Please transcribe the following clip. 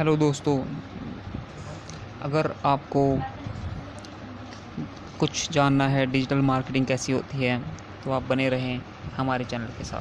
Hello दोस्तों, अगर आपको कुछ जानना है डिजिटल मार्केटिंग कैसी होती है तो आप बने रहें हमारे चैनल के साथ।